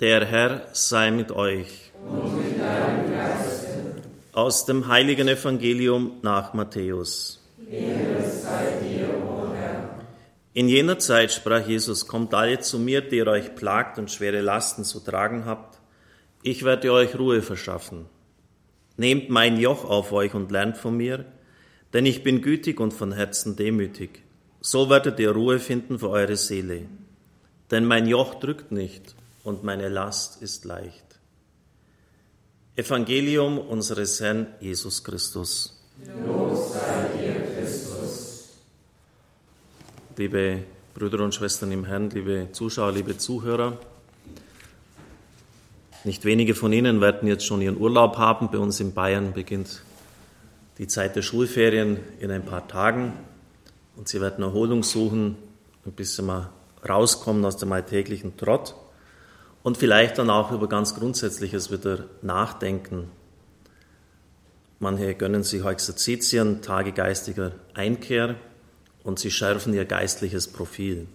Der Herr sei mit euch. Und mit deinem Geiste. Aus dem heiligen Evangelium nach Matthäus. In jener Zeit sprach Jesus, kommt alle zu mir, die ihr euch plagt und schwere Lasten zu tragen habt. Ich werde euch Ruhe verschaffen. Nehmt mein Joch auf euch und lernt von mir, denn ich bin gütig und von Herzen demütig. So werdet ihr Ruhe finden für eure Seele. Denn mein Joch drückt nicht und meine Last ist leicht. Evangelium unseres Herrn Jesus Christus. Los sei dir, Christus. Liebe Brüder und Schwestern im Herrn, liebe Zuschauer, liebe Zuhörer, nicht wenige von Ihnen werden jetzt schon ihren Urlaub haben. Bei uns in Bayern beginnt die Zeit der Schulferien in ein paar Tagen und Sie werden Erholung suchen, ein bisschen mal rauskommen aus dem alltäglichen Trott und vielleicht dann auch über ganz Grundsätzliches wieder nachdenken. Manche gönnen sich Exerzitien, Tage geistiger Einkehr und sie schärfen ihr geistliches Profil.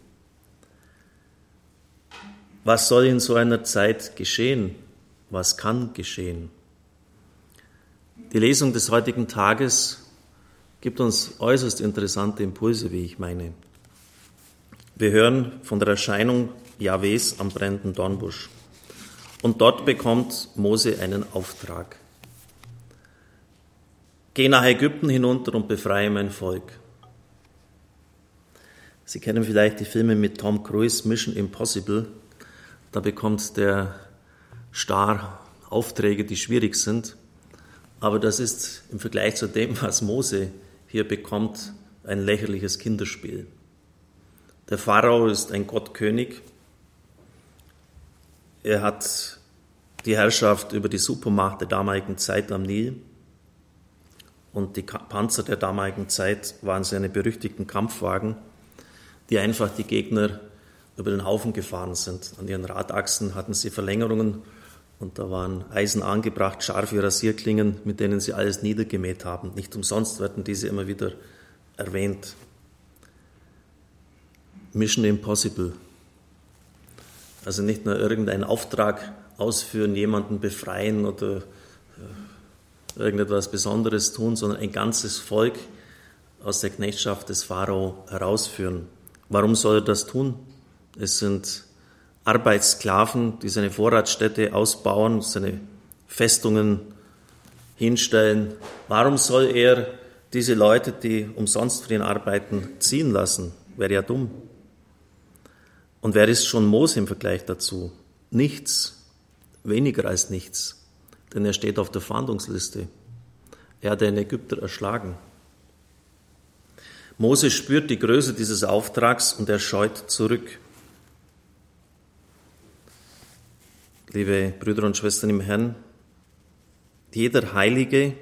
Was soll in so einer Zeit geschehen? Was kann geschehen? Die Lesung des heutigen Tages gibt uns äußerst interessante Impulse, wie ich meine. Wir hören von der Erscheinung Jahwes am brennenden Dornbusch. Und dort bekommt Mose einen Auftrag. Geh nach Ägypten hinunter und befreie mein Volk. Sie kennen vielleicht die Filme mit Tom Cruise, Mission Impossible. Da bekommt der Star Aufträge, die schwierig sind. Aber das ist im Vergleich zu dem, was Mose hier bekommt, ein lächerliches Kinderspiel. Der Pharao ist ein Gottkönig er hat die Herrschaft über die Supermacht der damaligen Zeit am Nil. Und die Panzer der damaligen Zeit waren seine berüchtigten Kampfwagen, die einfach die Gegner über den Haufen gefahren sind. An ihren Radachsen hatten sie Verlängerungen und da waren Eisen angebracht, scharfe Rasierklingen, mit denen sie alles niedergemäht haben. Nicht umsonst werden diese immer wieder erwähnt. Mission Impossible, also nicht nur irgendeinen Auftrag ausführen, jemanden befreien oder äh, irgendetwas Besonderes tun, sondern ein ganzes Volk aus der Knechtschaft des Pharao herausführen. Warum soll er das tun? Es sind Arbeitssklaven, die seine Vorratsstätte ausbauen, seine Festungen hinstellen. Warum soll er diese Leute, die umsonst für ihn arbeiten, ziehen lassen? Wäre ja dumm. Und wer ist schon Mose im Vergleich dazu? Nichts, weniger als nichts, denn er steht auf der Fahndungsliste. Er hat einen Ägypter erschlagen. Mose spürt die Größe dieses Auftrags und er scheut zurück. Liebe Brüder und Schwestern im Herrn, jeder Heilige,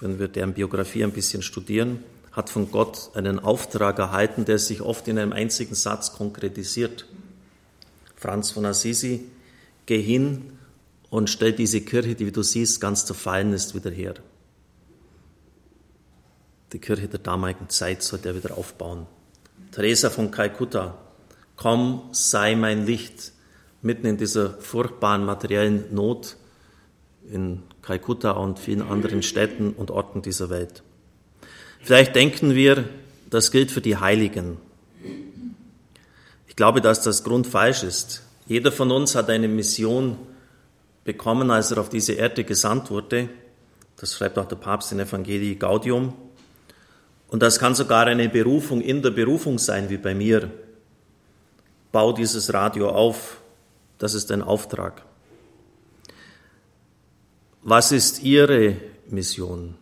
wenn wir deren Biografie ein bisschen studieren, hat von Gott einen Auftrag erhalten, der sich oft in einem einzigen Satz konkretisiert. Franz von Assisi, geh hin und stell diese Kirche, die wie du siehst, ganz zerfallen ist, wieder her. Die Kirche der damaligen Zeit sollte er wieder aufbauen. Teresa von Kalkutta, komm, sei mein Licht, mitten in dieser furchtbaren materiellen Not in Kalkutta und vielen anderen Städten und Orten dieser Welt. Vielleicht denken wir, das gilt für die Heiligen. Ich glaube, dass das grundfalsch ist. Jeder von uns hat eine Mission bekommen, als er auf diese Erde gesandt wurde. Das schreibt auch der Papst in Evangelii Gaudium. Und das kann sogar eine Berufung in der Berufung sein, wie bei mir. Bau dieses Radio auf. Das ist ein Auftrag. Was ist Ihre Mission?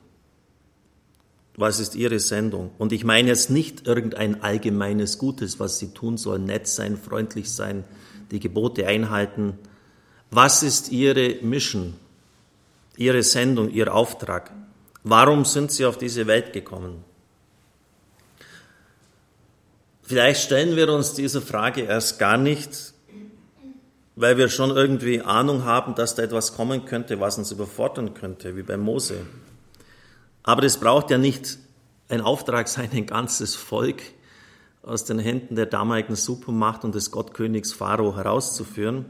Was ist Ihre Sendung? Und ich meine jetzt nicht irgendein allgemeines Gutes, was Sie tun sollen, nett sein, freundlich sein, die Gebote einhalten. Was ist Ihre Mission, Ihre Sendung, Ihr Auftrag? Warum sind Sie auf diese Welt gekommen? Vielleicht stellen wir uns diese Frage erst gar nicht, weil wir schon irgendwie Ahnung haben, dass da etwas kommen könnte, was uns überfordern könnte, wie bei Mose. Aber es braucht ja nicht ein Auftrag sein, ein ganzes Volk aus den Händen der damaligen Supermacht und des Gottkönigs Pharao herauszuführen.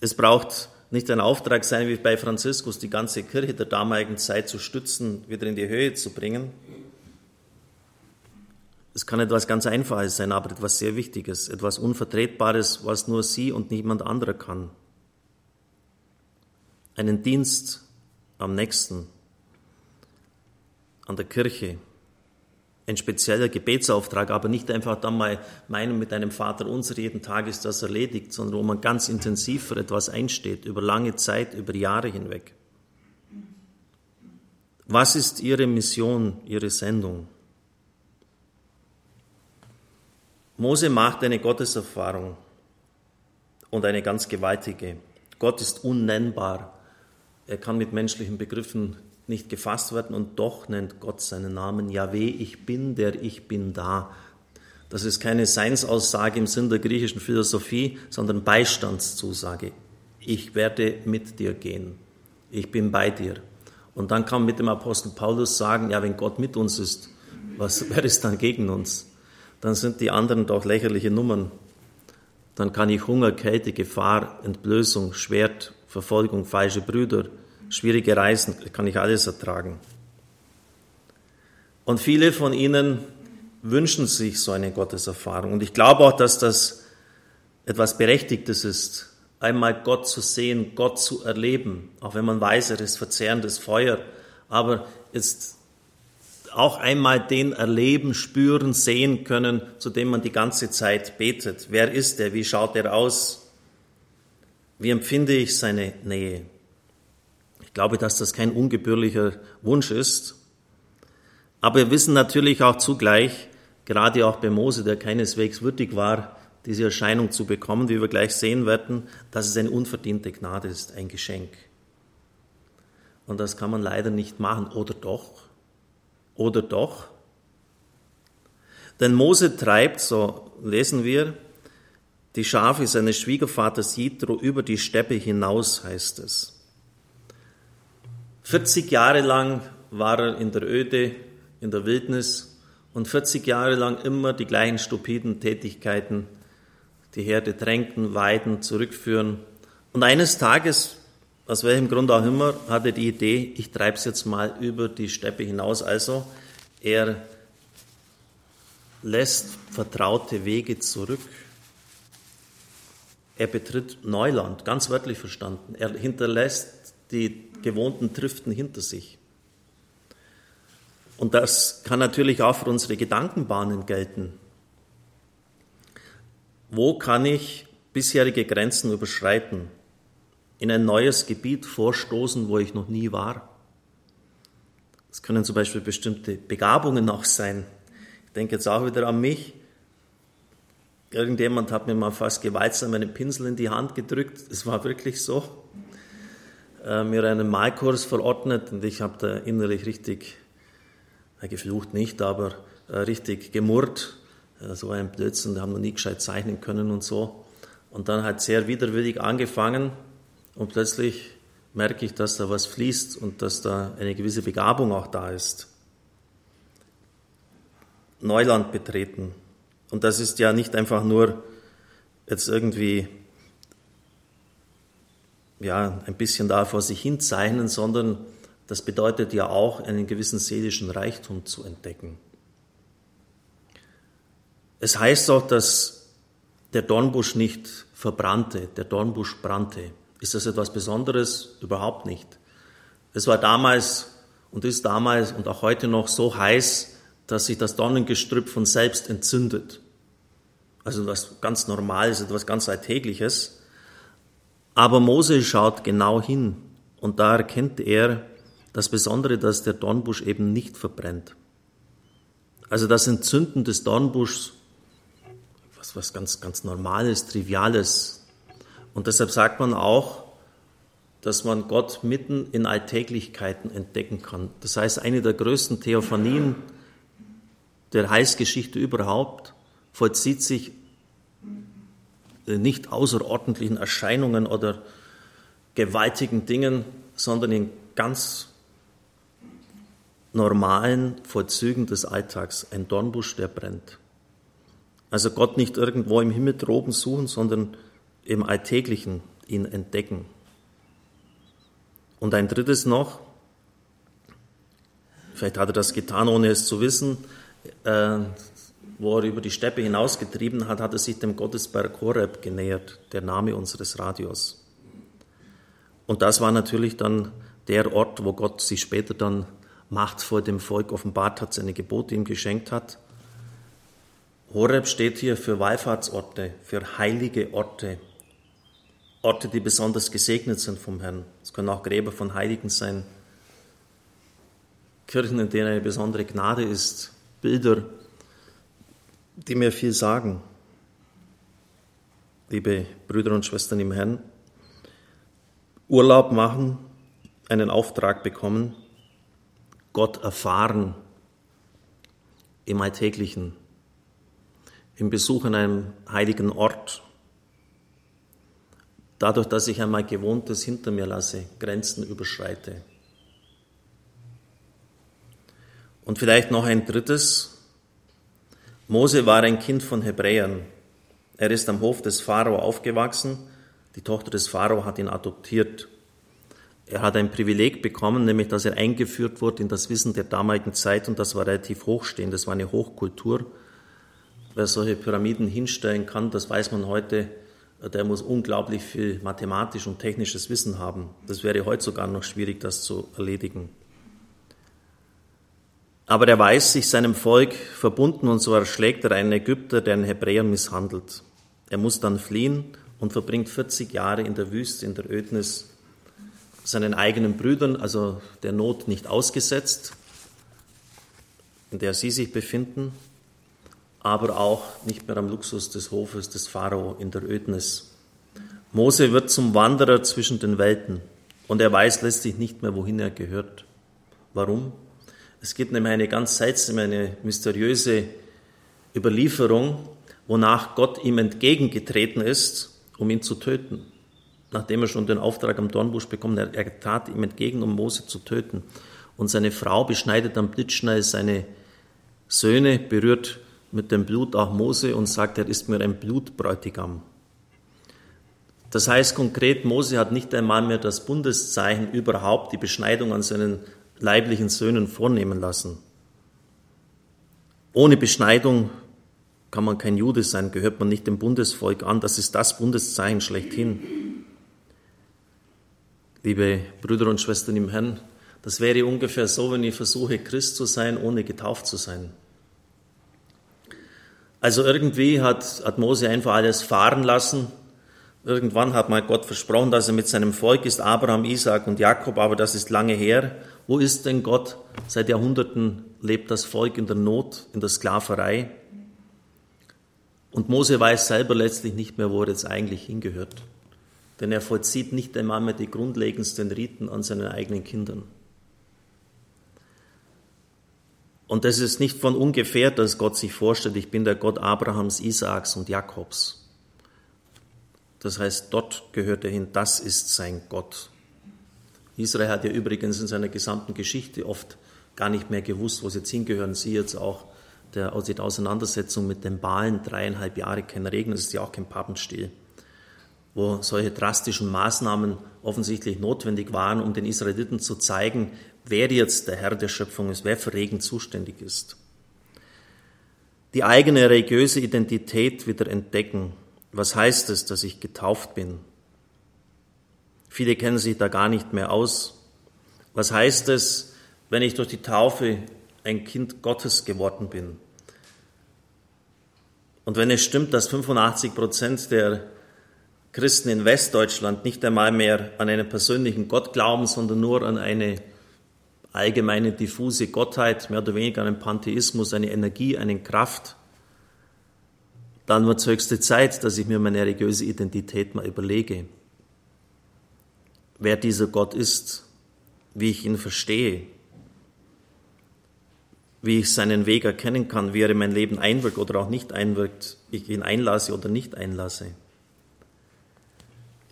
Es braucht nicht ein Auftrag sein wie bei Franziskus, die ganze Kirche der damaligen Zeit zu stützen, wieder in die Höhe zu bringen. Es kann etwas ganz Einfaches sein, aber etwas sehr Wichtiges, etwas Unvertretbares, was nur sie und niemand anderer kann. Einen Dienst am Nächsten, an der Kirche, ein spezieller Gebetsauftrag, aber nicht einfach dann mal meinen, mit einem Vater unser jeden Tag ist das erledigt, sondern wo man ganz intensiv für etwas einsteht, über lange Zeit, über Jahre hinweg. Was ist Ihre Mission, Ihre Sendung? Mose macht eine Gotteserfahrung und eine ganz gewaltige. Gott ist unnennbar. Er kann mit menschlichen Begriffen nicht gefasst werden und doch nennt Gott seinen Namen Yahweh, ich bin der ich bin da. Das ist keine Seinsaussage im Sinn der griechischen Philosophie, sondern Beistandszusage. Ich werde mit dir gehen. Ich bin bei dir. Und dann kann man mit dem Apostel Paulus sagen, ja, wenn Gott mit uns ist, was, wer ist dann gegen uns? Dann sind die anderen doch lächerliche Nummern. Dann kann ich Hunger, Kälte, Gefahr, Entblößung, Schwert, Verfolgung, falsche Brüder, schwierige Reisen, kann ich alles ertragen. Und viele von Ihnen wünschen sich so eine Gotteserfahrung. Und ich glaube auch, dass das etwas Berechtigtes ist, einmal Gott zu sehen, Gott zu erleben, auch wenn man weiß, er ist verzehrendes Feuer, aber jetzt auch einmal den erleben, spüren, sehen können, zu dem man die ganze Zeit betet. Wer ist er? Wie schaut er aus? Wie empfinde ich seine Nähe? Ich glaube, dass das kein ungebührlicher Wunsch ist. Aber wir wissen natürlich auch zugleich, gerade auch bei Mose, der keineswegs würdig war, diese Erscheinung zu bekommen, wie wir gleich sehen werden, dass es eine unverdiente Gnade ist, ein Geschenk. Und das kann man leider nicht machen. Oder doch? Oder doch? Denn Mose treibt, so lesen wir, die Schafe seines Schwiegervaters Jitro über die Steppe hinaus, heißt es. 40 Jahre lang war er in der Öde, in der Wildnis und 40 Jahre lang immer die gleichen stupiden Tätigkeiten, die Herde tränken, weiden, zurückführen. Und eines Tages, aus welchem Grund auch immer, hatte die Idee, ich treibe es jetzt mal über die Steppe hinaus. Also er lässt vertraute Wege zurück. Er betritt Neuland, ganz wörtlich verstanden. Er hinterlässt die gewohnten Triften hinter sich. Und das kann natürlich auch für unsere Gedankenbahnen gelten. Wo kann ich bisherige Grenzen überschreiten, in ein neues Gebiet vorstoßen, wo ich noch nie war? Es können zum Beispiel bestimmte Begabungen auch sein. Ich denke jetzt auch wieder an mich. Irgendjemand hat mir mal fast gewaltsam einen Pinsel in die Hand gedrückt. Es war wirklich so äh, mir einen Malkurs verordnet und ich habe da innerlich richtig, äh, geflucht nicht, aber äh, richtig gemurrt. Äh, so ein Blödsinn, die haben noch nie gescheit zeichnen können und so. Und dann hat sehr widerwillig angefangen und plötzlich merke ich, dass da was fließt und dass da eine gewisse Begabung auch da ist. Neuland betreten. Und das ist ja nicht einfach nur jetzt irgendwie ja, ein bisschen da vor sich hin zeichnen, sondern das bedeutet ja auch, einen gewissen seelischen Reichtum zu entdecken. Es heißt auch, dass der Dornbusch nicht verbrannte, der Dornbusch brannte. Ist das etwas Besonderes? Überhaupt nicht. Es war damals und ist damals und auch heute noch so heiß, dass sich das Dornengestrüpp von selbst entzündet. Also was ganz Normales, etwas ganz Alltägliches. Aber Mose schaut genau hin und da erkennt er das Besondere, dass der Dornbusch eben nicht verbrennt. Also das Entzünden des Dornbuschs, was, was ganz, ganz Normales, Triviales. Und deshalb sagt man auch, dass man Gott mitten in Alltäglichkeiten entdecken kann. Das heißt, eine der größten Theophanien der Heilsgeschichte überhaupt vollzieht sich nicht außerordentlichen Erscheinungen oder gewaltigen Dingen, sondern in ganz normalen Vollzügen des Alltags. Ein Dornbusch, der brennt. Also Gott nicht irgendwo im Himmel droben suchen, sondern im Alltäglichen, ihn entdecken. Und ein drittes noch, vielleicht hat er das getan, ohne es zu wissen, äh, wo er über die Steppe hinausgetrieben hat, hat er sich dem Gottesberg Horeb genähert, der Name unseres Radios. Und das war natürlich dann der Ort, wo Gott sich später dann Macht vor dem Volk offenbart hat, seine Gebote ihm geschenkt hat. Horeb steht hier für Wallfahrtsorte, für heilige Orte, Orte, die besonders gesegnet sind vom Herrn. Es können auch Gräber von Heiligen sein, Kirchen, in denen eine besondere Gnade ist, Bilder, die mir viel sagen. Liebe Brüder und Schwestern im Herrn, Urlaub machen, einen Auftrag bekommen, Gott erfahren im Alltäglichen, im Besuch an einem heiligen Ort, dadurch, dass ich einmal Gewohntes hinter mir lasse, Grenzen überschreite. Und vielleicht noch ein drittes. Mose war ein Kind von Hebräern. Er ist am Hof des Pharao aufgewachsen. Die Tochter des Pharao hat ihn adoptiert. Er hat ein Privileg bekommen, nämlich dass er eingeführt wurde in das Wissen der damaligen Zeit und das war relativ hochstehend. Das war eine Hochkultur. Wer solche Pyramiden hinstellen kann, das weiß man heute, der muss unglaublich viel mathematisch und technisches Wissen haben. Das wäre heute sogar noch schwierig, das zu erledigen. Aber er weiß sich seinem Volk verbunden und so erschlägt er einen Ägypter, der einen Hebräer misshandelt. Er muss dann fliehen und verbringt 40 Jahre in der Wüste, in der Ödnis, seinen eigenen Brüdern, also der Not nicht ausgesetzt, in der sie sich befinden, aber auch nicht mehr am Luxus des Hofes des Pharao in der Ödnis. Mose wird zum Wanderer zwischen den Welten und er weiß letztlich nicht mehr, wohin er gehört. Warum? Es gibt nämlich eine ganz seltsame, eine mysteriöse Überlieferung, wonach Gott ihm entgegengetreten ist, um ihn zu töten. Nachdem er schon den Auftrag am Dornbusch bekommen hat, er trat ihm entgegen, um Mose zu töten. Und seine Frau beschneidet dann blitzschnell seine Söhne, berührt mit dem Blut auch Mose und sagt, er ist mir ein Blutbräutigam. Das heißt konkret, Mose hat nicht einmal mehr das Bundeszeichen überhaupt, die Beschneidung an seinen leiblichen Söhnen vornehmen lassen. Ohne Beschneidung kann man kein Jude sein, gehört man nicht dem Bundesvolk an. Das ist das Bundeszeichen schlechthin. Liebe Brüder und Schwestern im Herrn, das wäre ungefähr so, wenn ich versuche, Christ zu sein, ohne getauft zu sein. Also irgendwie hat, hat Mose einfach alles fahren lassen. Irgendwann hat mal Gott versprochen, dass er mit seinem Volk ist, Abraham, Isaac und Jakob, aber das ist lange her. Wo ist denn Gott? Seit Jahrhunderten lebt das Volk in der Not, in der Sklaverei. Und Mose weiß selber letztlich nicht mehr, wo er jetzt eigentlich hingehört. Denn er vollzieht nicht einmal mehr die grundlegendsten Riten an seinen eigenen Kindern. Und das ist nicht von ungefähr, dass Gott sich vorstellt, ich bin der Gott Abrahams, Isaaks und Jakobs. Das heißt, dort gehört er hin, das ist sein Gott. Israel hat ja übrigens in seiner gesamten Geschichte oft gar nicht mehr gewusst, wo sie jetzt hingehören. Sie jetzt auch der, die Auseinandersetzung mit den Balen, dreieinhalb Jahre kein Regen, das ist ja auch kein Pappenstiel, wo solche drastischen Maßnahmen offensichtlich notwendig waren, um den Israeliten zu zeigen, wer jetzt der Herr der Schöpfung ist, wer für Regen zuständig ist. Die eigene religiöse Identität wieder entdecken. Was heißt es, dass ich getauft bin? Viele kennen sich da gar nicht mehr aus. Was heißt es, wenn ich durch die Taufe ein Kind Gottes geworden bin? Und wenn es stimmt, dass 85 Prozent der Christen in Westdeutschland nicht einmal mehr an einen persönlichen Gott glauben, sondern nur an eine allgemeine diffuse Gottheit, mehr oder weniger einen Pantheismus, eine Energie, eine Kraft, dann wird es höchste Zeit, dass ich mir meine religiöse Identität mal überlege. Wer dieser Gott ist, wie ich ihn verstehe, wie ich seinen Weg erkennen kann, wie er in mein Leben einwirkt oder auch nicht einwirkt, ich ihn einlasse oder nicht einlasse.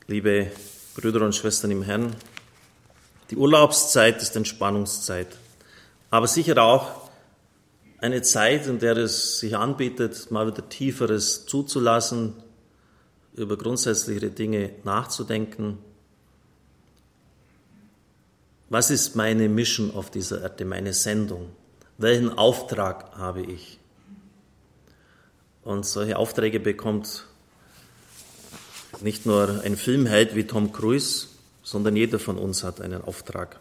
Liebe Brüder und Schwestern im Herrn, die Urlaubszeit ist Entspannungszeit, aber sicher auch eine Zeit, in der es sich anbietet, mal wieder Tieferes zuzulassen, über grundsätzliche Dinge nachzudenken. Was ist meine Mission auf dieser Erde, meine Sendung? Welchen Auftrag habe ich? Und solche Aufträge bekommt nicht nur ein Filmheld wie Tom Cruise, sondern jeder von uns hat einen Auftrag.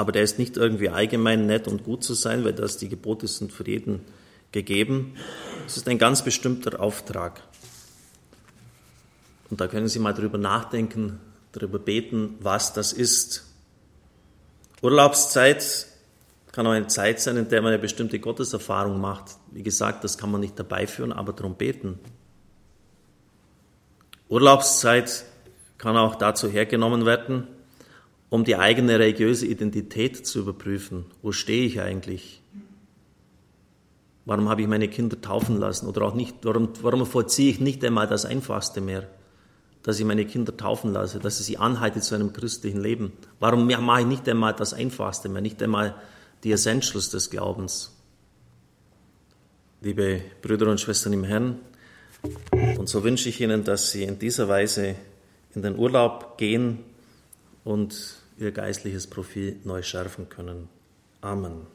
Aber der ist nicht irgendwie allgemein nett und gut zu sein, weil das die Gebote sind für jeden gegeben. Es ist ein ganz bestimmter Auftrag. Und da können Sie mal drüber nachdenken, darüber beten, was das ist. Urlaubszeit kann auch eine Zeit sein, in der man eine bestimmte Gotteserfahrung macht. Wie gesagt, das kann man nicht dabei führen, aber darum beten. Urlaubszeit kann auch dazu hergenommen werden, um die eigene religiöse Identität zu überprüfen. Wo stehe ich eigentlich? Warum habe ich meine Kinder taufen lassen? Oder auch nicht, warum, warum vollziehe ich nicht einmal das Einfachste mehr? Dass ich meine Kinder taufen lasse, dass ich sie anhalte zu einem christlichen Leben. Warum mache ich nicht einmal das Einfachste mehr, nicht einmal die Essentials des Glaubens? Liebe Brüder und Schwestern im Herrn, und so wünsche ich Ihnen, dass Sie in dieser Weise in den Urlaub gehen und Ihr geistliches Profil neu schärfen können. Amen.